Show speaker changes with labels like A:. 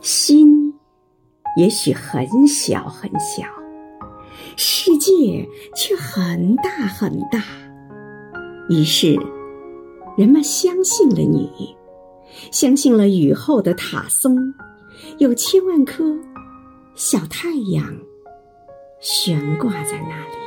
A: 心也许很小很小世界却很大很大于是人们相信了你相信了雨后的塔松有千万颗小太阳悬挂在那里。